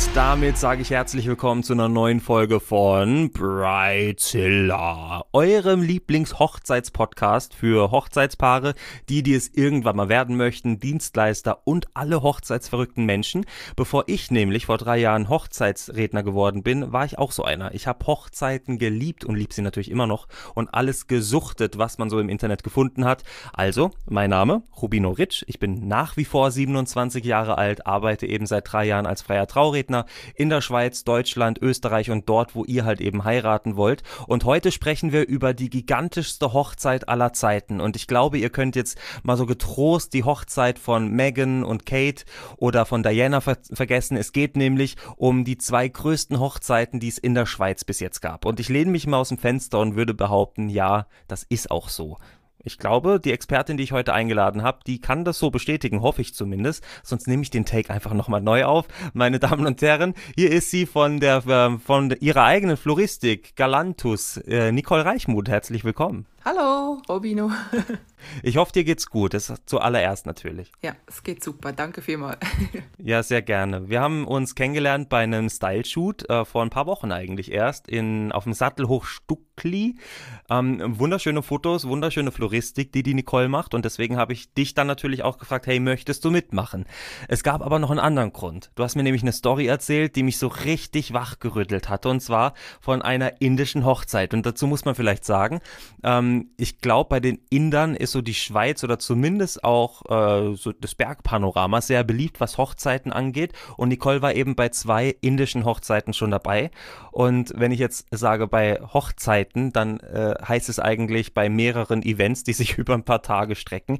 Und damit sage ich herzlich willkommen zu einer neuen Folge von Brightzilla, eurem Lieblings-Hochzeitspodcast für Hochzeitspaare, die, die es irgendwann mal werden möchten, Dienstleister und alle hochzeitsverrückten Menschen. Bevor ich nämlich vor drei Jahren Hochzeitsredner geworden bin, war ich auch so einer. Ich habe Hochzeiten geliebt und lieb sie natürlich immer noch und alles gesuchtet, was man so im Internet gefunden hat. Also, mein Name, Rubino Ritsch, ich bin nach wie vor 27 Jahre alt, arbeite eben seit drei Jahren als freier Trauredner in der Schweiz, Deutschland, Österreich und dort, wo ihr halt eben heiraten wollt. Und heute sprechen wir über die gigantischste Hochzeit aller Zeiten. Und ich glaube, ihr könnt jetzt mal so getrost die Hochzeit von Meghan und Kate oder von Diana ver vergessen. Es geht nämlich um die zwei größten Hochzeiten, die es in der Schweiz bis jetzt gab. Und ich lehne mich mal aus dem Fenster und würde behaupten, ja, das ist auch so. Ich glaube, die Expertin, die ich heute eingeladen habe, die kann das so bestätigen, hoffe ich zumindest. Sonst nehme ich den Take einfach nochmal neu auf. Meine Damen und Herren, hier ist sie von der äh, von ihrer eigenen Floristik, Galantus, äh, Nicole Reichmuth. Herzlich willkommen. Hallo, Robino. Ich hoffe, dir geht's gut. Das ist zuallererst natürlich. Ja, es geht super. Danke vielmals. Ja, sehr gerne. Wir haben uns kennengelernt bei einem Style-Shoot äh, vor ein paar Wochen eigentlich erst in, auf dem Sattelhoch Stuckli. Ähm, wunderschöne Fotos, wunderschöne Floristik, die die Nicole macht. Und deswegen habe ich dich dann natürlich auch gefragt, hey, möchtest du mitmachen? Es gab aber noch einen anderen Grund. Du hast mir nämlich eine Story erzählt, die mich so richtig wachgerüttelt hatte. Und zwar von einer indischen Hochzeit. Und dazu muss man vielleicht sagen, ähm, ich glaube, bei den Indern ist so die Schweiz oder zumindest auch äh, so das Bergpanorama sehr beliebt, was Hochzeiten angeht. Und Nicole war eben bei zwei indischen Hochzeiten schon dabei. Und wenn ich jetzt sage bei Hochzeiten, dann äh, heißt es eigentlich bei mehreren Events, die sich über ein paar Tage strecken.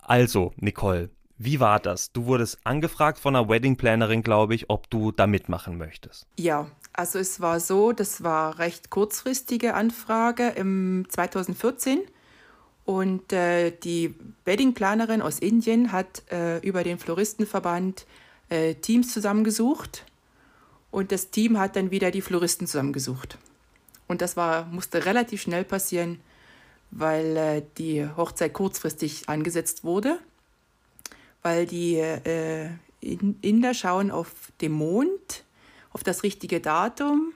Also, Nicole, wie war das? Du wurdest angefragt von einer Wedding-Plannerin, glaube ich, ob du da mitmachen möchtest. Ja, also es war so, das war recht kurzfristige Anfrage im 2014 und äh, die Wedding-Planerin aus Indien hat äh, über den Floristenverband äh, Teams zusammengesucht. Und das Team hat dann wieder die Floristen zusammengesucht. Und das war, musste relativ schnell passieren, weil äh, die Hochzeit kurzfristig angesetzt wurde, weil die äh, Inder schauen auf den Mond, auf das richtige Datum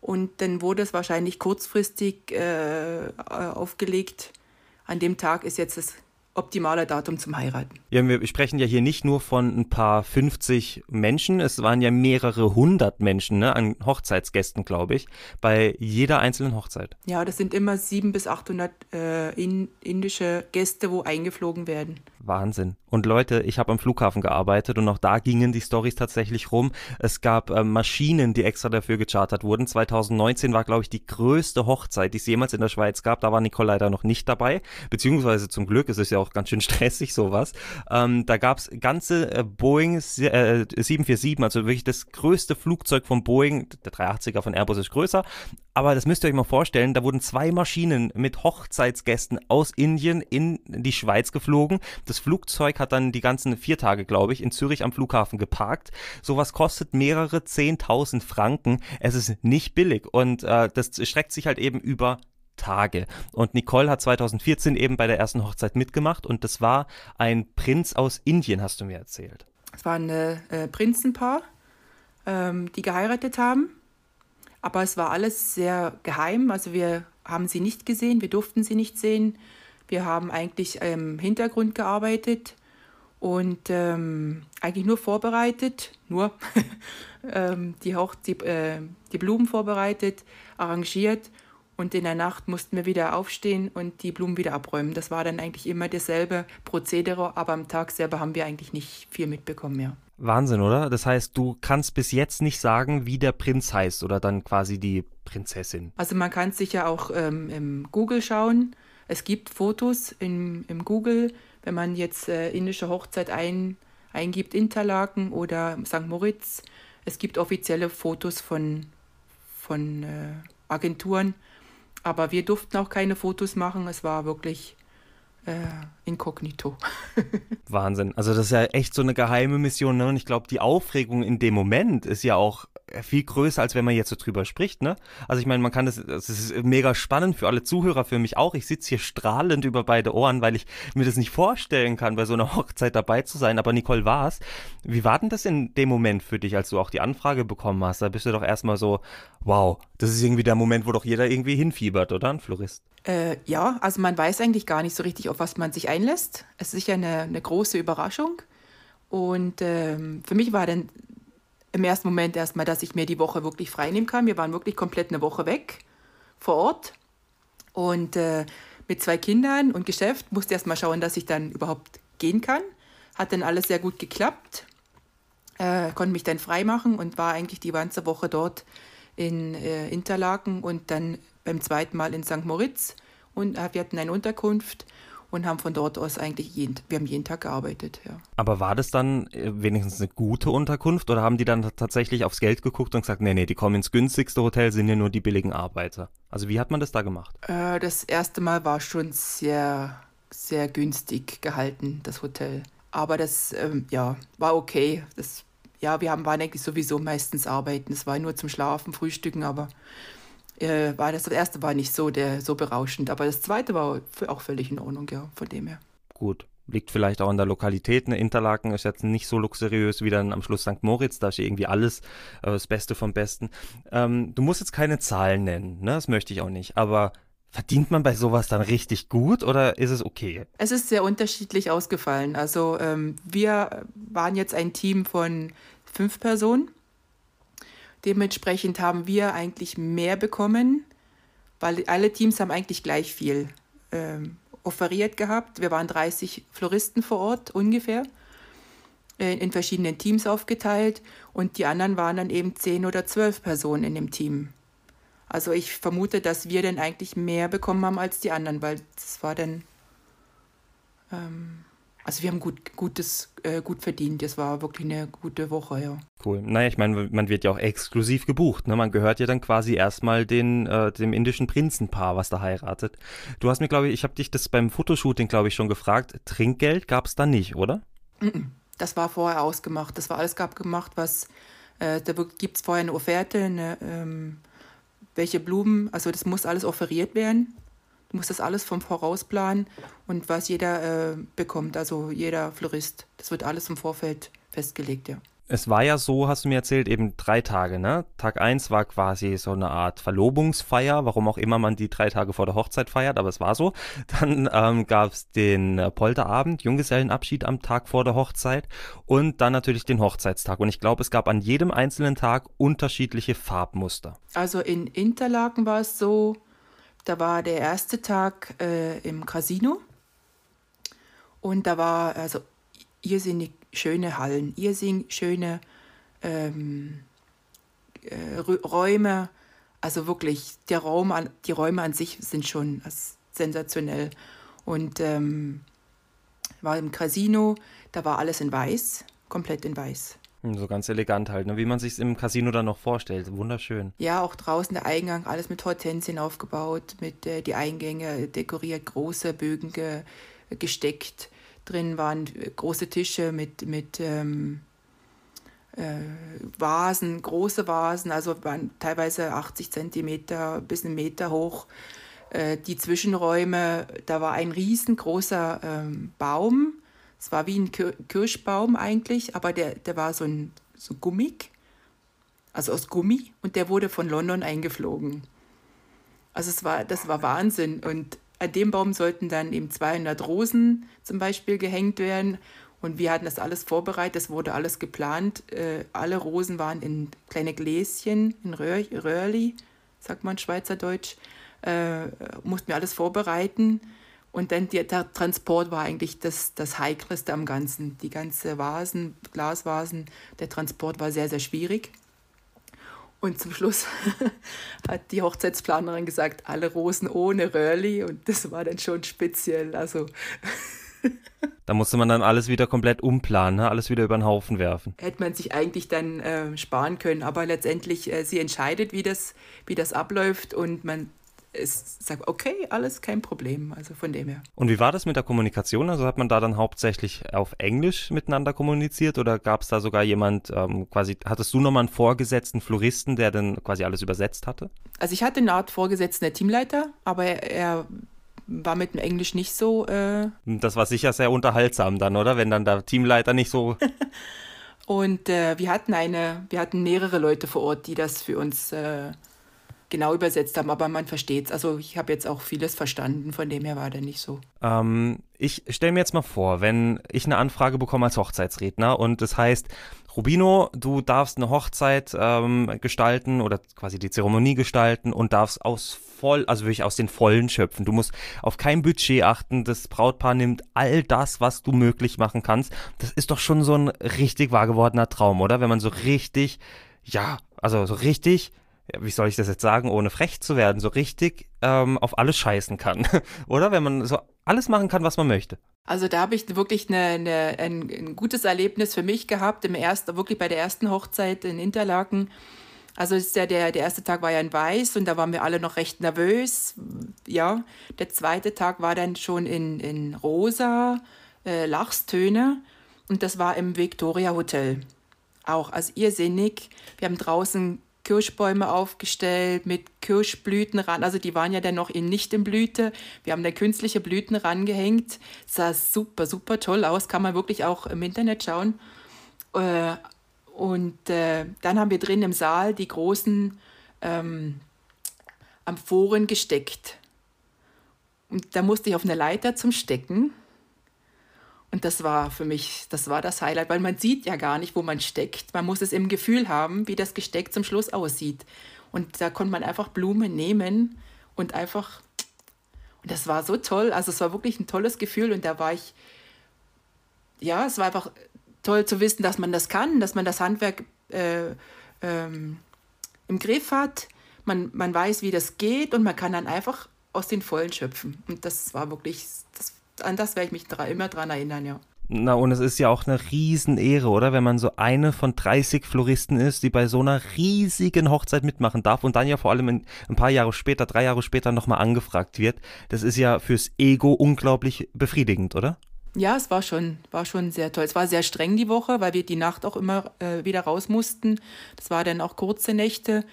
und dann wurde es wahrscheinlich kurzfristig äh, aufgelegt. An dem Tag ist jetzt das optimale Datum zum Heiraten. Ja, wir sprechen ja hier nicht nur von ein paar 50 Menschen, es waren ja mehrere hundert Menschen ne, an Hochzeitsgästen, glaube ich, bei jeder einzelnen Hochzeit. Ja, das sind immer 700 bis 800 äh, in, indische Gäste, wo eingeflogen werden. Wahnsinn. Und Leute, ich habe am Flughafen gearbeitet und auch da gingen die Stories tatsächlich rum. Es gab äh, Maschinen, die extra dafür gechartert wurden. 2019 war, glaube ich, die größte Hochzeit, die es jemals in der Schweiz gab. Da war Nicole leider noch nicht dabei. Beziehungsweise zum Glück, es ist ja auch ganz schön stressig, sowas. Ähm, da gab es ganze äh, Boeing äh, 747, also wirklich das größte Flugzeug von Boeing. Der 380er von Airbus ist größer. Aber das müsst ihr euch mal vorstellen, da wurden zwei Maschinen mit Hochzeitsgästen aus Indien in die Schweiz geflogen. Das Flugzeug hat dann die ganzen vier Tage, glaube ich, in Zürich am Flughafen geparkt. Sowas kostet mehrere 10.000 Franken. Es ist nicht billig und äh, das streckt sich halt eben über Tage. Und Nicole hat 2014 eben bei der ersten Hochzeit mitgemacht und das war ein Prinz aus Indien, hast du mir erzählt. Es war ein äh, Prinzenpaar, ähm, die geheiratet haben. Aber es war alles sehr geheim. Also wir haben sie nicht gesehen, wir durften sie nicht sehen. Wir haben eigentlich im Hintergrund gearbeitet und ähm, eigentlich nur vorbereitet, nur ähm, die, Hoch die, äh, die Blumen vorbereitet, arrangiert und in der Nacht mussten wir wieder aufstehen und die Blumen wieder abräumen. Das war dann eigentlich immer dasselbe Prozedere, aber am Tag selber haben wir eigentlich nicht viel mitbekommen mehr. Wahnsinn, oder? Das heißt, du kannst bis jetzt nicht sagen, wie der Prinz heißt oder dann quasi die Prinzessin. Also man kann sicher auch ähm, im Google schauen. Es gibt Fotos im, im Google, wenn man jetzt äh, indische Hochzeit ein, eingibt, Interlaken oder St. Moritz, Es gibt offizielle Fotos von, von äh, Agenturen, aber wir durften auch keine Fotos machen. Es war wirklich äh, inkognito. Wahnsinn. Also das ist ja echt so eine geheime Mission. Ne? Und ich glaube, die Aufregung in dem Moment ist ja auch viel größer, als wenn man jetzt so drüber spricht, ne? Also ich meine, man kann das, das ist mega spannend für alle Zuhörer, für mich auch. Ich sitze hier strahlend über beide Ohren, weil ich mir das nicht vorstellen kann, bei so einer Hochzeit dabei zu sein. Aber Nicole war's. Wie war denn das in dem Moment für dich, als du auch die Anfrage bekommen hast? Da bist du doch erstmal so, wow, das ist irgendwie der Moment, wo doch jeder irgendwie hinfiebert, oder? Ein Florist. Äh, ja, also man weiß eigentlich gar nicht so richtig, auf was man sich einlässt. Es ist sicher eine, eine große Überraschung. Und ähm, für mich war dann im ersten Moment erstmal, dass ich mir die Woche wirklich freinehmen kann. Wir waren wirklich komplett eine Woche weg vor Ort. Und äh, mit zwei Kindern und Geschäft musste erst mal schauen, dass ich dann überhaupt gehen kann. Hat dann alles sehr gut geklappt. Äh, konnte mich dann frei machen und war eigentlich die ganze Woche dort in äh, Interlaken und dann beim zweiten Mal in St. Moritz. Und äh, wir hatten eine Unterkunft und haben von dort aus eigentlich jeden, wir haben jeden Tag gearbeitet, ja. Aber war das dann äh, wenigstens eine gute Unterkunft oder haben die dann tatsächlich aufs Geld geguckt und gesagt, nee, nee, die kommen ins günstigste Hotel, sind ja nur die billigen Arbeiter? Also wie hat man das da gemacht? Äh, das erste Mal war schon sehr, sehr günstig gehalten, das Hotel. Aber das, ähm, ja, war okay. Das, ja, wir haben, waren eigentlich sowieso meistens arbeiten. Es war nur zum Schlafen, Frühstücken, aber äh, war das, das erste war nicht so, der, so berauschend, aber das zweite war auch völlig in Ordnung, ja, von dem her. Gut. Liegt vielleicht auch an der Lokalität. Ne? Interlaken ist jetzt nicht so luxuriös wie dann am Schluss St. Moritz. Da ist irgendwie alles äh, das Beste vom Besten. Ähm, du musst jetzt keine Zahlen nennen, ne? das möchte ich auch nicht. Aber verdient man bei sowas dann richtig gut oder ist es okay? Es ist sehr unterschiedlich ausgefallen. Also ähm, wir waren jetzt ein Team von fünf Personen Dementsprechend haben wir eigentlich mehr bekommen, weil alle Teams haben eigentlich gleich viel ähm, offeriert gehabt. Wir waren 30 Floristen vor Ort ungefähr, äh, in verschiedenen Teams aufgeteilt und die anderen waren dann eben 10 oder 12 Personen in dem Team. Also ich vermute, dass wir dann eigentlich mehr bekommen haben als die anderen, weil das war dann... Ähm, also wir haben gut, gutes, äh, gut verdient. Es war wirklich eine gute Woche, ja. Cool. Naja, ich meine, man wird ja auch exklusiv gebucht. Ne? Man gehört ja dann quasi erstmal den, äh, dem indischen Prinzenpaar, was da heiratet. Du hast mir, glaube ich, ich habe dich das beim Fotoshooting, glaube ich, schon gefragt. Trinkgeld gab es da nicht, oder? Das war vorher ausgemacht. Das war alles abgemacht, was, äh, da gibt es vorher eine Offerte, eine, ähm, welche Blumen, also das muss alles offeriert werden. Du musst das alles vom Voraus planen und was jeder äh, bekommt, also jeder Florist. Das wird alles im Vorfeld festgelegt, ja. Es war ja so, hast du mir erzählt, eben drei Tage, ne? Tag eins war quasi so eine Art Verlobungsfeier, warum auch immer man die drei Tage vor der Hochzeit feiert, aber es war so. Dann ähm, gab es den Polterabend, Junggesellenabschied am Tag vor der Hochzeit und dann natürlich den Hochzeitstag. Und ich glaube, es gab an jedem einzelnen Tag unterschiedliche Farbmuster. Also in Interlaken war es so, da war der erste Tag äh, im Casino und da war also irrsinnig schöne Hallen, irrsinnig schöne ähm, äh, Räume. Also wirklich, der Raum an, die Räume an sich sind schon sensationell. Und ähm, war im Casino, da war alles in weiß, komplett in weiß. Hm, so ganz elegant halt, ne? wie man sich im Casino dann noch vorstellt. Wunderschön. Ja, auch draußen der Eingang, alles mit Hortensien aufgebaut, mit äh, die Eingänge dekoriert, große Bögen ge, gesteckt. Drin waren äh, große Tische mit, mit ähm, äh, Vasen, große Vasen, also waren teilweise 80 Zentimeter bis einen Meter hoch. Äh, die Zwischenräume, da war ein riesengroßer ähm, Baum es war wie ein Kirschbaum eigentlich, aber der, der war so, ein, so gummig, also aus Gummi, und der wurde von London eingeflogen. Also es war, das war Wahnsinn. Und an dem Baum sollten dann eben 200 Rosen zum Beispiel gehängt werden. Und wir hatten das alles vorbereitet, das wurde alles geplant. Äh, alle Rosen waren in kleine Gläschen, in Röhr, Röhrli, sagt man Schweizerdeutsch. Äh, mussten wir alles vorbereiten. Und dann die, der Transport war eigentlich das, das Heikelste am Ganzen. Die ganze Vasen, Glasvasen, der Transport war sehr, sehr schwierig. Und zum Schluss hat die Hochzeitsplanerin gesagt, alle Rosen ohne Röhrli. Und das war dann schon speziell. Also Da musste man dann alles wieder komplett umplanen, ne? alles wieder über den Haufen werfen. Hätte man sich eigentlich dann äh, sparen können, aber letztendlich, äh, sie entscheidet, wie das, wie das abläuft und man ist, sagt, okay, alles kein Problem. Also von dem her. Und wie war das mit der Kommunikation? Also hat man da dann hauptsächlich auf Englisch miteinander kommuniziert oder gab es da sogar jemand, ähm, quasi, hattest du nochmal einen vorgesetzten Floristen, der dann quasi alles übersetzt hatte? Also ich hatte eine Art vorgesetzten Teamleiter, aber er, er war mit dem Englisch nicht so. Äh das war sicher sehr unterhaltsam dann, oder? Wenn dann der Teamleiter nicht so. Und äh, wir hatten eine, wir hatten mehrere Leute vor Ort, die das für uns äh, genau übersetzt haben, aber man versteht es. Also ich habe jetzt auch vieles verstanden, von dem her war der nicht so. Ähm, ich stelle mir jetzt mal vor, wenn ich eine Anfrage bekomme als Hochzeitsredner und das heißt, Rubino, du darfst eine Hochzeit ähm, gestalten oder quasi die Zeremonie gestalten und darfst aus voll, also wirklich aus den Vollen schöpfen. Du musst auf kein Budget achten. Das Brautpaar nimmt all das, was du möglich machen kannst. Das ist doch schon so ein richtig wahr gewordener Traum, oder? Wenn man so richtig, ja, also so richtig wie soll ich das jetzt sagen, ohne frech zu werden, so richtig ähm, auf alles scheißen kann. Oder? Wenn man so alles machen kann, was man möchte. Also da habe ich wirklich eine, eine, ein, ein, gutes Erlebnis für mich gehabt, im ersten, wirklich bei der ersten Hochzeit in Interlaken. Also ist ja der, der erste Tag war ja in Weiß und da waren wir alle noch recht nervös. Ja, der zweite Tag war dann schon in, in rosa äh, Lachstöne und das war im Victoria Hotel. Auch also irrsinnig. Wir haben draußen Kirschbäume aufgestellt mit Kirschblüten ran. Also die waren ja dann noch in, nicht in Blüte. Wir haben da künstliche Blüten rangehängt. Sah super, super toll aus. Kann man wirklich auch im Internet schauen. Äh, und äh, dann haben wir drin im Saal die großen ähm, Amphoren gesteckt. Und da musste ich auf eine Leiter zum Stecken. Und das war für mich, das war das Highlight, weil man sieht ja gar nicht, wo man steckt. Man muss es im Gefühl haben, wie das Gesteck zum Schluss aussieht. Und da konnte man einfach Blumen nehmen und einfach, und das war so toll. Also es war wirklich ein tolles Gefühl und da war ich, ja, es war einfach toll zu wissen, dass man das kann, dass man das Handwerk äh, ähm, im Griff hat. Man, man weiß, wie das geht und man kann dann einfach aus den Vollen schöpfen. Und das war wirklich, das an das werde ich mich immer dran erinnern, ja. Na, und es ist ja auch eine Riesenehre, oder? Wenn man so eine von 30 Floristen ist, die bei so einer riesigen Hochzeit mitmachen darf und dann ja vor allem in, ein paar Jahre später, drei Jahre später nochmal angefragt wird. Das ist ja fürs Ego unglaublich befriedigend, oder? Ja, es war schon, war schon sehr toll. Es war sehr streng die Woche, weil wir die Nacht auch immer äh, wieder raus mussten. Das war dann auch kurze Nächte.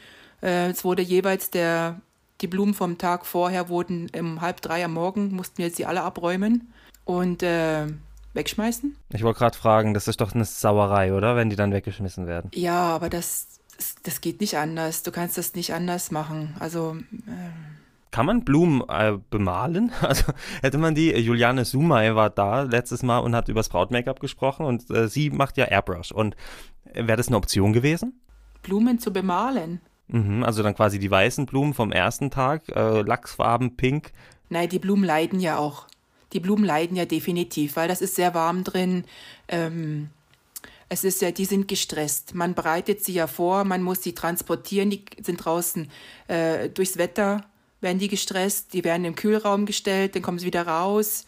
Äh, es wurde jeweils der die Blumen vom Tag vorher wurden um halb drei am Morgen, mussten wir sie alle abräumen und äh, wegschmeißen. Ich wollte gerade fragen, das ist doch eine Sauerei, oder? Wenn die dann weggeschmissen werden. Ja, aber das, das, das geht nicht anders. Du kannst das nicht anders machen. Also. Äh, kann man Blumen äh, bemalen? Also hätte man die, Juliane Sumay war da letztes Mal und hat über das Braut-Make-up gesprochen und äh, sie macht ja Airbrush. Und äh, wäre das eine Option gewesen? Blumen zu bemalen? Mhm, also dann quasi die weißen Blumen vom ersten Tag, äh, Lachsfarben, pink. Nein, die Blumen leiden ja auch. Die Blumen leiden ja definitiv, weil das ist sehr warm drin. Ähm, es ist ja, die sind gestresst. Man bereitet sie ja vor, man muss sie transportieren, die sind draußen äh, durchs Wetter, werden die gestresst, die werden im Kühlraum gestellt, dann kommen sie wieder raus.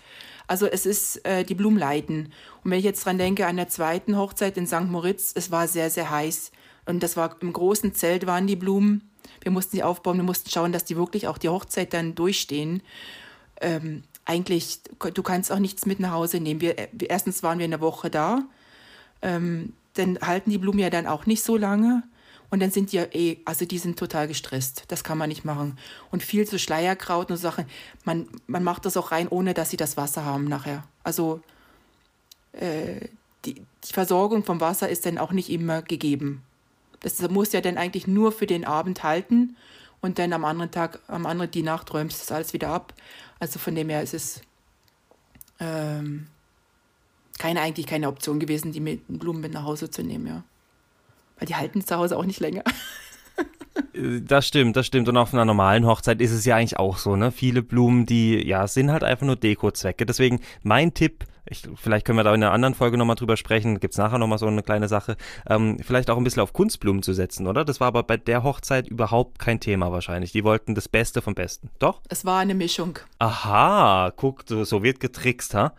Also es ist, äh, die Blumen leiden. Und wenn ich jetzt dran denke, an der zweiten Hochzeit in St. Moritz, es war sehr, sehr heiß. Und das war im großen Zelt waren die Blumen. Wir mussten sie aufbauen, wir mussten schauen, dass die wirklich auch die Hochzeit dann durchstehen. Ähm, eigentlich, du kannst auch nichts mit nach Hause nehmen. Wir, erstens waren wir eine Woche da, ähm, dann halten die Blumen ja dann auch nicht so lange. Und dann sind die ja eh, also die sind total gestresst. Das kann man nicht machen. Und viel zu Schleierkraut und Sachen. Man, man macht das auch rein, ohne dass sie das Wasser haben nachher. Also äh, die, die Versorgung vom Wasser ist dann auch nicht immer gegeben. Das muss ja dann eigentlich nur für den Abend halten und dann am anderen Tag, am anderen die Nacht räumst du das alles wieder ab. Also von dem her ist es ähm, keine, eigentlich keine Option gewesen, die mit Blumen mit nach Hause zu nehmen, ja. Weil die halten zu Hause auch nicht länger. Das stimmt, das stimmt. Und auf einer normalen Hochzeit ist es ja eigentlich auch so, ne? Viele Blumen, die, ja, sind halt einfach nur Dekozwecke. Deswegen mein Tipp, ich, vielleicht können wir da in einer anderen Folge nochmal drüber sprechen, gibt es nachher nochmal so eine kleine Sache, ähm, vielleicht auch ein bisschen auf Kunstblumen zu setzen, oder? Das war aber bei der Hochzeit überhaupt kein Thema wahrscheinlich. Die wollten das Beste vom Besten. Doch? Es war eine Mischung. Aha, guck, so, wird getrickst, ha?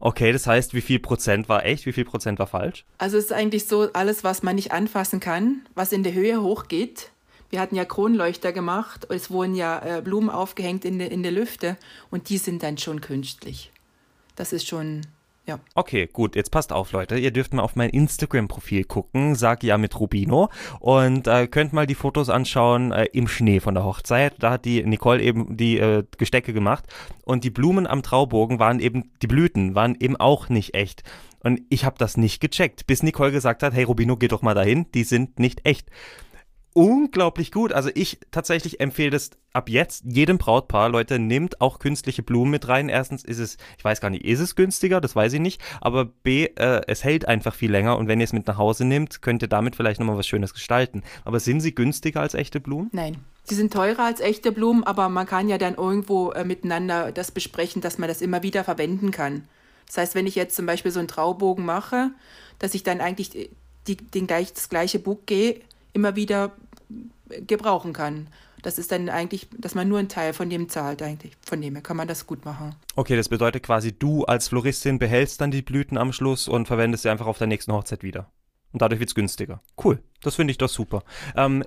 Okay, das heißt, wie viel Prozent war echt, wie viel Prozent war falsch? Also es ist eigentlich so, alles, was man nicht anfassen kann, was in der Höhe hochgeht. Wir hatten ja Kronleuchter gemacht, es wurden ja äh, Blumen aufgehängt in, de, in der Lüfte und die sind dann schon künstlich. Das ist schon ja. Okay, gut, jetzt passt auf, Leute. Ihr dürft mal auf mein Instagram-Profil gucken, sag ja mit Rubino und äh, könnt mal die Fotos anschauen äh, im Schnee von der Hochzeit. Da hat die Nicole eben die äh, Gestecke gemacht und die Blumen am Traubogen waren eben, die Blüten waren eben auch nicht echt. Und ich habe das nicht gecheckt, bis Nicole gesagt hat, hey Rubino, geh doch mal dahin, die sind nicht echt unglaublich gut. Also ich tatsächlich empfehle das ab jetzt jedem Brautpaar, Leute, nimmt auch künstliche Blumen mit rein. Erstens ist es, ich weiß gar nicht, ist es günstiger, das weiß ich nicht, aber B, äh, es hält einfach viel länger und wenn ihr es mit nach Hause nehmt, könnt ihr damit vielleicht nochmal was Schönes gestalten. Aber sind sie günstiger als echte Blumen? Nein. Sie sind teurer als echte Blumen, aber man kann ja dann irgendwo äh, miteinander das besprechen, dass man das immer wieder verwenden kann. Das heißt, wenn ich jetzt zum Beispiel so einen Traubogen mache, dass ich dann eigentlich die, den gleich, das gleiche Bouquet immer wieder gebrauchen kann. Das ist dann eigentlich, dass man nur einen Teil von dem zahlt eigentlich. Von dem her kann man das gut machen. Okay, das bedeutet quasi, du als Floristin behältst dann die Blüten am Schluss und verwendest sie einfach auf der nächsten Hochzeit wieder. Und dadurch wird es günstiger. Cool. Das finde ich doch super. Ähm,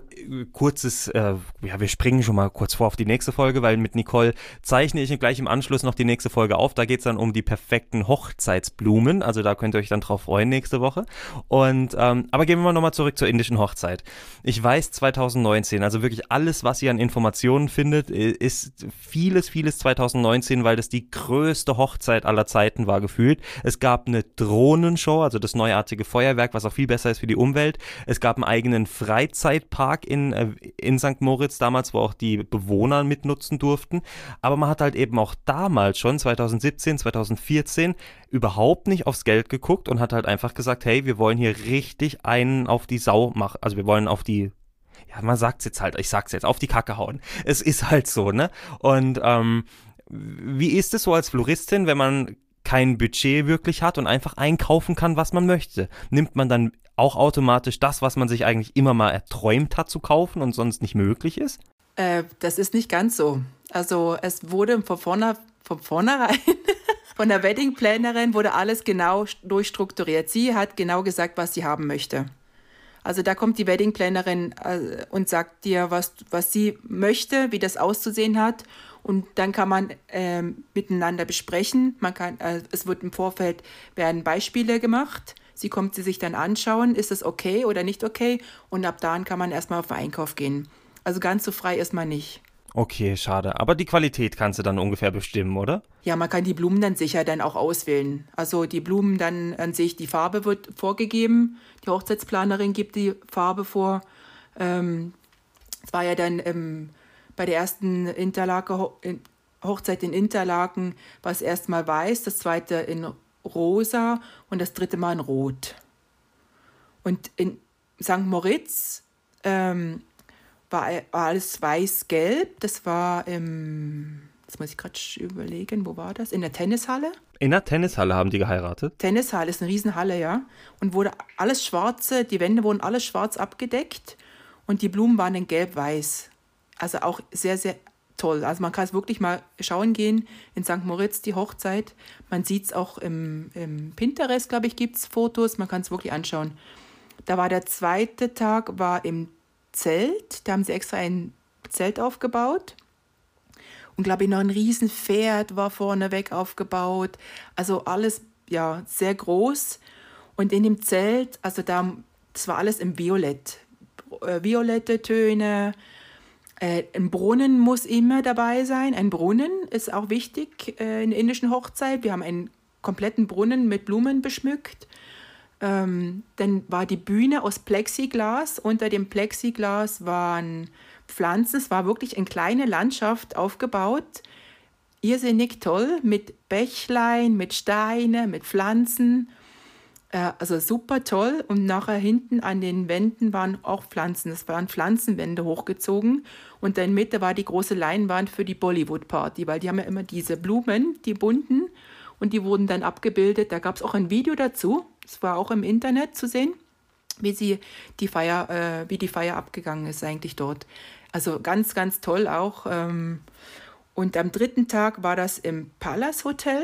kurzes, äh, ja, wir springen schon mal kurz vor auf die nächste Folge, weil mit Nicole zeichne ich gleich im Anschluss noch die nächste Folge auf. Da geht es dann um die perfekten Hochzeitsblumen. Also da könnt ihr euch dann drauf freuen nächste Woche. Und ähm, aber gehen wir mal nochmal zurück zur indischen Hochzeit. Ich weiß 2019, also wirklich alles, was ihr an Informationen findet, ist vieles, vieles 2019, weil das die größte Hochzeit aller Zeiten war gefühlt. Es gab eine Drohnenshow, also das neuartige Feuerwerk, was auch viel besser ist für die Umwelt. Es gab ein eigenen Freizeitpark in, äh, in St. Moritz damals, wo auch die Bewohner mitnutzen durften. Aber man hat halt eben auch damals schon, 2017, 2014, überhaupt nicht aufs Geld geguckt und hat halt einfach gesagt, hey, wir wollen hier richtig einen auf die Sau machen. Also wir wollen auf die ja, man sagt es jetzt halt, ich sag's jetzt, auf die Kacke hauen. Es ist halt so, ne? Und ähm, wie ist es so als Floristin, wenn man kein Budget wirklich hat und einfach einkaufen kann, was man möchte? Nimmt man dann auch automatisch das, was man sich eigentlich immer mal erträumt hat zu kaufen und sonst nicht möglich ist? Äh, das ist nicht ganz so. Also es wurde von, vorne, von vornherein von der Weddingplanerin wurde alles genau durchstrukturiert. Sie hat genau gesagt, was sie haben möchte. Also da kommt die Weddingplanerin äh, und sagt dir, was, was sie möchte, wie das auszusehen hat. Und dann kann man äh, miteinander besprechen. Man kann, äh, es wird im Vorfeld werden Beispiele gemacht Sie kommt sie sich dann anschauen, ist es okay oder nicht okay und ab dann kann man erstmal auf den Einkauf gehen. Also ganz so frei ist man nicht. Okay, schade. Aber die Qualität kannst du dann ungefähr bestimmen, oder? Ja, man kann die Blumen dann sicher dann auch auswählen. Also die Blumen dann an sich, die Farbe wird vorgegeben. Die Hochzeitsplanerin gibt die Farbe vor. Ähm, es war ja dann ähm, bei der ersten Interlake, Hochzeit in Interlaken, war es erstmal weiß, das zweite in rosa und das dritte Mal in rot. Und in St. Moritz ähm, war, alles weiß-gelb. Das war im, jetzt muss ich gerade überlegen, wo war das? In der Tennishalle. In der Tennishalle haben die geheiratet? Tennishalle ist eine Riesenhalle, ja. Und wurde alles schwarze, die Wände wurden alles schwarz abgedeckt und die Blumen waren in gelb-weiß. Also auch sehr, sehr toll. Also man kann es wirklich mal schauen gehen in St. Moritz, die Hochzeit. Man sieht es auch im, im Pinterest, glaube ich, gibt es Fotos. Man kann es wirklich anschauen. Da war der zweite Tag, war im Zelt. Da haben sie extra ein Zelt aufgebaut. Und glaube ich, noch ein Riesenpferd war vorneweg aufgebaut. Also alles, ja, sehr groß. Und in dem Zelt, also da, das war alles im Violett. Äh, violette Töne, äh, ein Brunnen muss immer dabei sein. Ein Brunnen ist auch wichtig äh, in der indischen Hochzeit. Wir haben einen kompletten Brunnen mit Blumen beschmückt. Ähm, dann war die Bühne aus Plexiglas. Unter dem Plexiglas waren Pflanzen. Es war wirklich eine kleine Landschaft aufgebaut. Irrsinnig toll mit Bächlein, mit Steine, mit Pflanzen. Äh, also super toll. Und nachher hinten an den Wänden waren auch Pflanzen. Es waren Pflanzenwände hochgezogen. Und in Mitte war die große Leinwand für die Bollywood-Party, weil die haben ja immer diese Blumen, die bunten. Und die wurden dann abgebildet. Da gab es auch ein Video dazu. Es war auch im Internet zu sehen, wie, sie die Feier, äh, wie die Feier abgegangen ist eigentlich dort. Also ganz, ganz toll auch. Ähm, und am dritten Tag war das im Palace Hotel.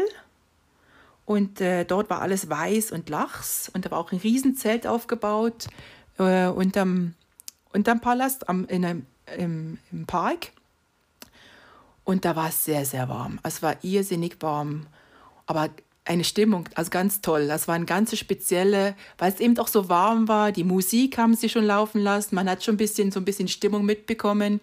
Und äh, dort war alles weiß und Lachs. Und da war auch ein Riesenzelt aufgebaut äh, unterm, unterm Palast am, in einem, im, im Park. Und da war es sehr, sehr warm. Es war irrsinnig warm. Aber eine Stimmung, also ganz toll. Das war eine ganz spezielle, weil es eben doch so warm war. Die Musik haben sie schon laufen lassen. Man hat schon ein bisschen so ein bisschen Stimmung mitbekommen.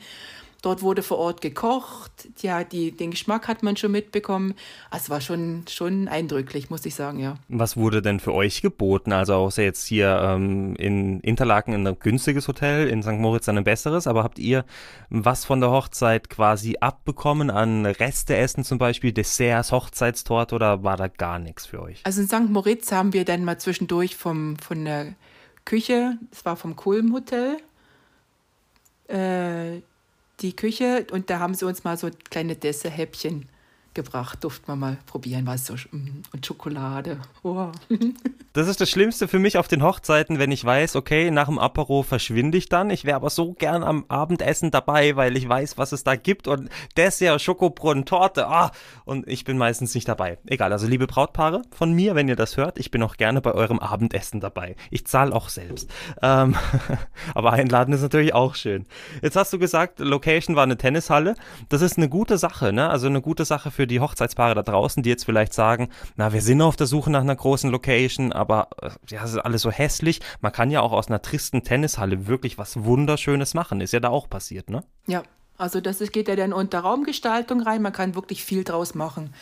Dort wurde vor Ort gekocht. Ja, die, den Geschmack hat man schon mitbekommen. Es war schon, schon eindrücklich, muss ich sagen, ja. Was wurde denn für euch geboten? Also außer jetzt hier ähm, in Interlaken in ein günstiges Hotel, in St. Moritz dann ein besseres, aber habt ihr was von der Hochzeit quasi abbekommen an Resteessen zum Beispiel, Desserts, Hochzeitstorte oder war da gar nichts für euch? Also in St. Moritz haben wir dann mal zwischendurch vom, von der Küche, das war vom Kulm Hotel, äh, die Küche und da haben sie uns mal so kleine Desserthäppchen gebracht. Durften wir mal probieren, was so mm, und Schokolade. Oh. Das ist das Schlimmste für mich auf den Hochzeiten, wenn ich weiß, okay, nach dem Apero verschwinde ich dann. Ich wäre aber so gern am Abendessen dabei, weil ich weiß, was es da gibt und Dessert, Schokobrunnen, Torte. Ah, und ich bin meistens nicht dabei. Egal, also liebe Brautpaare von mir, wenn ihr das hört, ich bin auch gerne bei eurem Abendessen dabei. Ich zahle auch selbst. Ähm, aber einladen ist natürlich auch schön. Jetzt hast du gesagt, Location war eine Tennishalle. Das ist eine gute Sache, ne? Also eine gute Sache für die Hochzeitspaare da draußen, die jetzt vielleicht sagen, na, wir sind auf der Suche nach einer großen Location, aber äh, ja, es ist alles so hässlich. Man kann ja auch aus einer tristen Tennishalle wirklich was Wunderschönes machen. Ist ja da auch passiert, ne? Ja, also das geht ja dann unter Raumgestaltung rein. Man kann wirklich viel draus machen.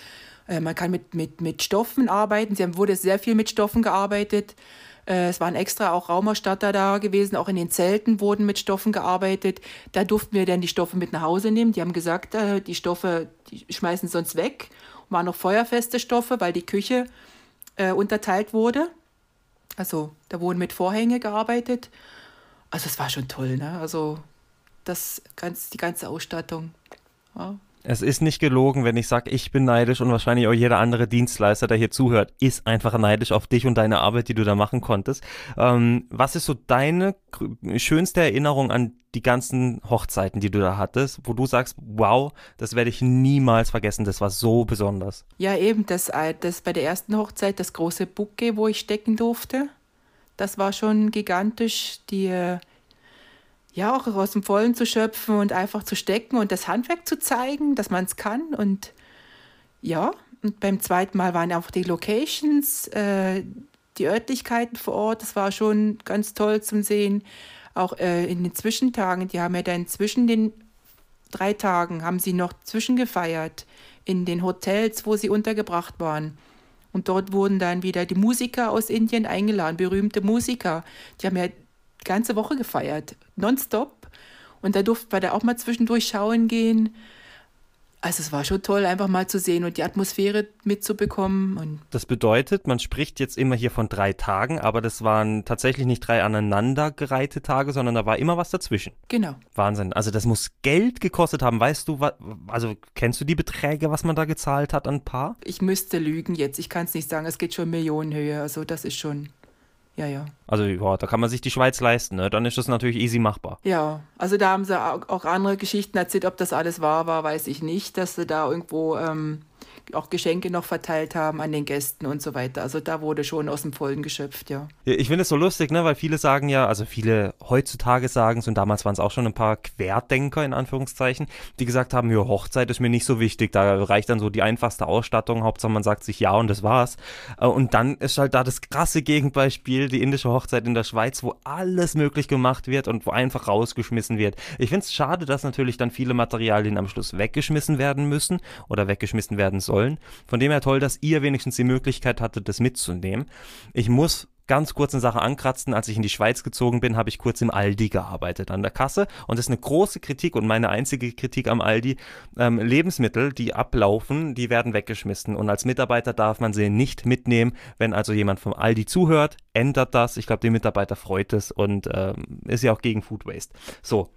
Äh, man kann mit, mit, mit Stoffen arbeiten. Sie haben, wurde sehr viel mit Stoffen gearbeitet. Äh, es waren extra auch Raumausstatter da gewesen, auch in den Zelten wurden mit Stoffen gearbeitet. Da durften wir dann die Stoffe mit nach Hause nehmen. Die haben gesagt, äh, die Stoffe die schmeißen sonst weg. Waren noch feuerfeste Stoffe, weil die Küche äh, unterteilt wurde. Also da wurden mit Vorhänge gearbeitet. Also es war schon toll, ne? Also das ganz, die ganze Ausstattung. Ja. Es ist nicht gelogen, wenn ich sage, ich bin neidisch und wahrscheinlich auch jeder andere Dienstleister, der hier zuhört, ist einfach neidisch auf dich und deine Arbeit, die du da machen konntest. Ähm, was ist so deine schönste Erinnerung an die ganzen Hochzeiten, die du da hattest, wo du sagst, wow, das werde ich niemals vergessen, das war so besonders? Ja, eben, das, äh, das bei der ersten Hochzeit, das große Bouquet, wo ich stecken durfte, das war schon gigantisch. Die äh, ja auch aus dem Vollen zu schöpfen und einfach zu stecken und das Handwerk zu zeigen, dass man es kann. Und ja, und beim zweiten Mal waren auch die Locations, äh, die Örtlichkeiten vor Ort, das war schon ganz toll zum Sehen. Auch äh, in den Zwischentagen, die haben ja dann zwischen den drei Tagen, haben sie noch zwischengefeiert in den Hotels, wo sie untergebracht waren. Und dort wurden dann wieder die Musiker aus Indien eingeladen, berühmte Musiker. Die haben ja ganze Woche gefeiert, nonstop. Und da durften wir da auch mal zwischendurch schauen gehen. Also es war schon toll, einfach mal zu sehen und die Atmosphäre mitzubekommen. Und das bedeutet, man spricht jetzt immer hier von drei Tagen, aber das waren tatsächlich nicht drei aneinandergereihte Tage, sondern da war immer was dazwischen. Genau. Wahnsinn. Also das muss Geld gekostet haben. Weißt du, also kennst du die Beträge, was man da gezahlt hat an Paar? Ich müsste lügen jetzt. Ich kann es nicht sagen. Es geht schon Millionenhöhe. Also das ist schon. Ja, ja. Also ja, da kann man sich die Schweiz leisten, ne? Dann ist das natürlich easy machbar. Ja, also da haben sie auch andere Geschichten erzählt, ob das alles wahr war, weiß ich nicht, dass sie da irgendwo ähm, auch Geschenke noch verteilt haben an den Gästen und so weiter. Also da wurde schon aus dem Vollen geschöpft, ja. Ich finde es so lustig, ne, weil viele sagen ja, also viele heutzutage sagen es und damals waren es auch schon ein paar Querdenker in Anführungszeichen, die gesagt haben, ja, Hochzeit ist mir nicht so wichtig, da reicht dann so die einfachste Ausstattung, Hauptsache man sagt sich ja und das war's. Äh, und dann ist halt da das krasse Gegenbeispiel, die indische Hochzeit in der Schweiz, wo alles möglich gemacht wird und wo einfach rausgeschmissen wird. Ich finde es schade, dass natürlich dann viele Materialien am Schluss weggeschmissen werden müssen oder weggeschmissen werden sollen sollen. Von dem her toll, dass ihr wenigstens die Möglichkeit hattet, das mitzunehmen. Ich muss ganz kurz eine Sache ankratzen. Als ich in die Schweiz gezogen bin, habe ich kurz im Aldi gearbeitet an der Kasse. Und das ist eine große Kritik und meine einzige Kritik am Aldi. Ähm, Lebensmittel, die ablaufen, die werden weggeschmissen. Und als Mitarbeiter darf man sie nicht mitnehmen. Wenn also jemand vom Aldi zuhört, ändert das. Ich glaube, den Mitarbeiter freut es und ähm, ist ja auch gegen Food Waste. So.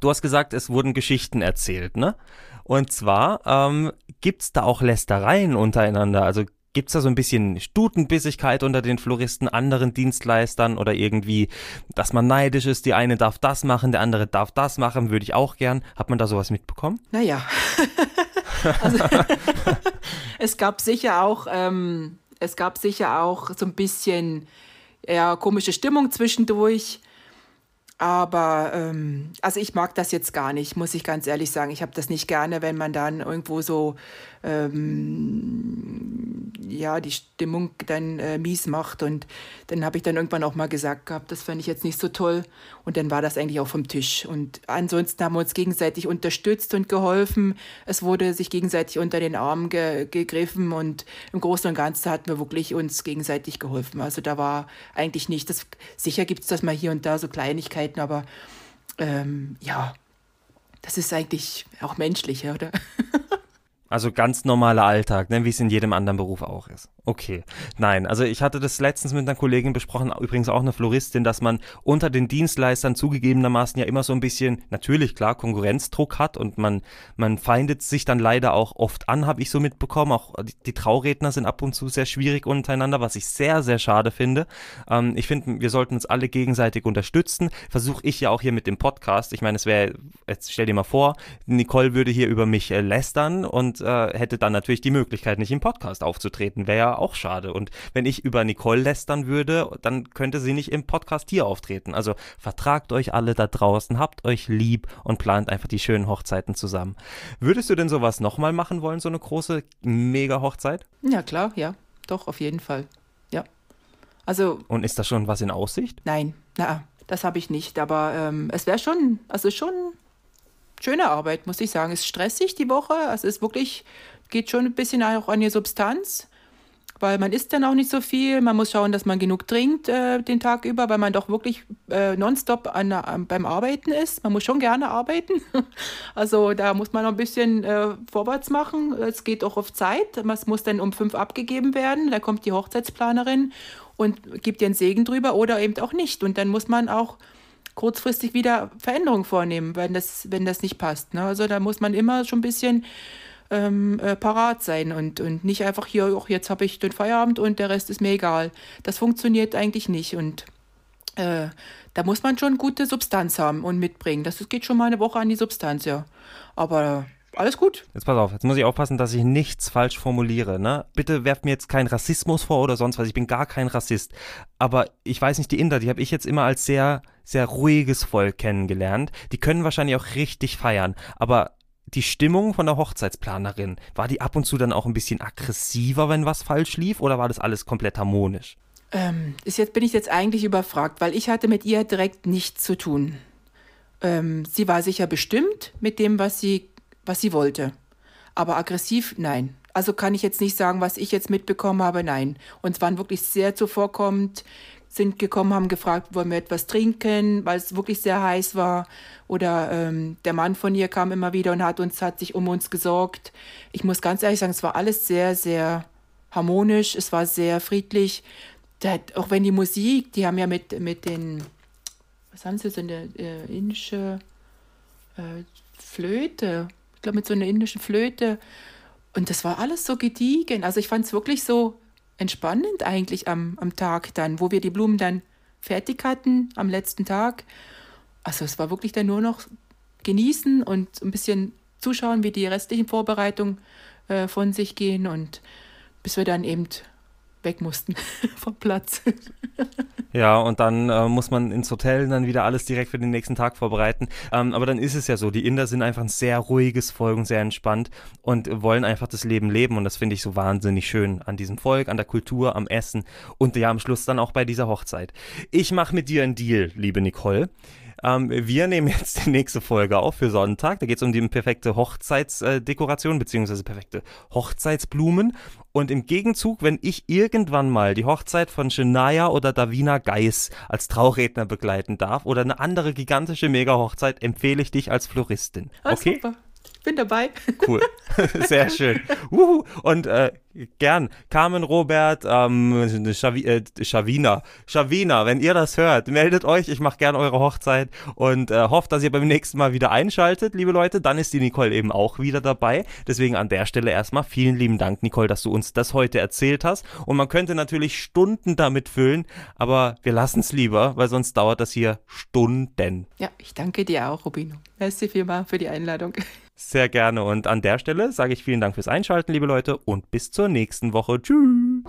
Du hast gesagt, es wurden Geschichten erzählt, ne? Und zwar ähm, gibt es da auch Lästereien untereinander. Also gibt es da so ein bisschen Stutenbissigkeit unter den Floristen, anderen Dienstleistern oder irgendwie, dass man neidisch ist, die eine darf das machen, der andere darf das machen, würde ich auch gern. Hat man da sowas mitbekommen? Naja. also, es gab sicher auch ähm, es gab sicher auch so ein bisschen ja, komische Stimmung zwischendurch. Aber ähm, also ich mag das jetzt gar nicht, muss ich ganz ehrlich sagen. Ich habe das nicht gerne, wenn man dann irgendwo so ähm, ja die Stimmung dann äh, mies macht. Und dann habe ich dann irgendwann auch mal gesagt gehabt, das fand ich jetzt nicht so toll. Und dann war das eigentlich auch vom Tisch. Und ansonsten haben wir uns gegenseitig unterstützt und geholfen. Es wurde sich gegenseitig unter den Arm ge gegriffen und im Großen und Ganzen hatten wir wirklich uns gegenseitig geholfen. Also da war eigentlich nicht, das, sicher gibt es das mal hier und da so Kleinigkeiten, aber ähm, ja, das ist eigentlich auch menschlich, oder? Also ganz normaler Alltag, ne, wie es in jedem anderen Beruf auch ist. Okay. Nein, also ich hatte das letztens mit einer Kollegin besprochen, übrigens auch eine Floristin, dass man unter den Dienstleistern zugegebenermaßen ja immer so ein bisschen, natürlich klar, Konkurrenzdruck hat und man, man feindet sich dann leider auch oft an, habe ich so mitbekommen. Auch die, die, Trauredner sind ab und zu sehr schwierig untereinander, was ich sehr, sehr schade finde. Ähm, ich finde, wir sollten uns alle gegenseitig unterstützen. Versuche ich ja auch hier mit dem Podcast. Ich meine, es wäre, jetzt stell dir mal vor, Nicole würde hier über mich äh, lästern und äh, hätte dann natürlich die Möglichkeit, nicht im Podcast aufzutreten. Wäre ja auch schade. Und wenn ich über Nicole lästern würde, dann könnte sie nicht im Podcast hier auftreten. Also vertragt euch alle da draußen, habt euch lieb und plant einfach die schönen Hochzeiten zusammen. Würdest du denn sowas nochmal machen wollen, so eine große Mega-Hochzeit? Ja, klar, ja. Doch, auf jeden Fall. Ja. Also. Und ist da schon was in Aussicht? Nein, na, das habe ich nicht. Aber ähm, es wäre schon, also schon schöne Arbeit, muss ich sagen. Es ist stressig die Woche. Also es ist wirklich, geht schon ein bisschen auch an die Substanz weil man isst dann auch nicht so viel. Man muss schauen, dass man genug trinkt äh, den Tag über, weil man doch wirklich äh, nonstop an, an, beim Arbeiten ist. Man muss schon gerne arbeiten. also da muss man noch ein bisschen äh, vorwärts machen. Es geht auch auf Zeit. Es muss dann um fünf abgegeben werden. Da kommt die Hochzeitsplanerin und gibt den Segen drüber oder eben auch nicht. Und dann muss man auch kurzfristig wieder Veränderungen vornehmen, wenn das, wenn das nicht passt. Ne? Also da muss man immer schon ein bisschen ähm, äh, parat sein und, und nicht einfach hier, auch jetzt habe ich den Feierabend und der Rest ist mir egal. Das funktioniert eigentlich nicht und äh, da muss man schon gute Substanz haben und mitbringen. Das geht schon mal eine Woche an die Substanz, ja. Aber alles gut. Jetzt pass auf, jetzt muss ich aufpassen, dass ich nichts falsch formuliere. Ne? Bitte werft mir jetzt keinen Rassismus vor oder sonst was. Ich bin gar kein Rassist. Aber ich weiß nicht, die Inder, die habe ich jetzt immer als sehr, sehr ruhiges Volk kennengelernt. Die können wahrscheinlich auch richtig feiern. Aber die Stimmung von der Hochzeitsplanerin, war die ab und zu dann auch ein bisschen aggressiver, wenn was falsch lief, oder war das alles komplett harmonisch? Ähm, ist jetzt bin ich jetzt eigentlich überfragt, weil ich hatte mit ihr direkt nichts zu tun. Ähm, sie war sicher bestimmt mit dem, was sie, was sie wollte. Aber aggressiv, nein. Also kann ich jetzt nicht sagen, was ich jetzt mitbekommen habe, nein. Und es waren wirklich sehr zuvorkommend sind gekommen, haben gefragt, wollen wir etwas trinken, weil es wirklich sehr heiß war. Oder ähm, der Mann von ihr kam immer wieder und hat uns, hat sich um uns gesorgt. Ich muss ganz ehrlich sagen, es war alles sehr, sehr harmonisch, es war sehr friedlich. Der, auch wenn die Musik, die haben ja mit, mit den, was haben sie, so eine äh, indische äh, Flöte, ich glaube mit so einer indischen Flöte. Und das war alles so gediegen. Also ich fand es wirklich so entspannend eigentlich am, am Tag dann, wo wir die Blumen dann fertig hatten am letzten Tag. Also es war wirklich dann nur noch genießen und ein bisschen zuschauen, wie die restlichen Vorbereitungen äh, von sich gehen und bis wir dann eben weg mussten vom Platz. Ja, und dann äh, muss man ins Hotel dann wieder alles direkt für den nächsten Tag vorbereiten. Ähm, aber dann ist es ja so, die Inder sind einfach ein sehr ruhiges Volk und sehr entspannt und wollen einfach das Leben leben. Und das finde ich so wahnsinnig schön an diesem Volk, an der Kultur, am Essen und ja am Schluss dann auch bei dieser Hochzeit. Ich mache mit dir einen Deal, liebe Nicole. Ähm, wir nehmen jetzt die nächste Folge auf für Sonntag. Da geht es um die perfekte Hochzeitsdekoration beziehungsweise perfekte Hochzeitsblumen. Und im Gegenzug, wenn ich irgendwann mal die Hochzeit von Shania oder Davina Geis als Trauredner begleiten darf oder eine andere gigantische Mega-Hochzeit, empfehle ich dich als Floristin. Ah, okay? super. Bin dabei. Cool. Sehr schön. Uhu. Und äh, Gern. Carmen Robert, ähm, Schavi, äh, Schavina. Schavina, wenn ihr das hört, meldet euch. Ich mache gern eure Hochzeit und äh, hofft, dass ihr beim nächsten Mal wieder einschaltet, liebe Leute. Dann ist die Nicole eben auch wieder dabei. Deswegen an der Stelle erstmal vielen lieben Dank, Nicole, dass du uns das heute erzählt hast. Und man könnte natürlich Stunden damit füllen, aber wir lassen es lieber, weil sonst dauert das hier Stunden. Ja, ich danke dir auch, Rubino. Merci vielmal für die Einladung. Sehr gerne. Und an der Stelle sage ich vielen Dank fürs Einschalten, liebe Leute, und bis zur nächsten Woche. Tschüss.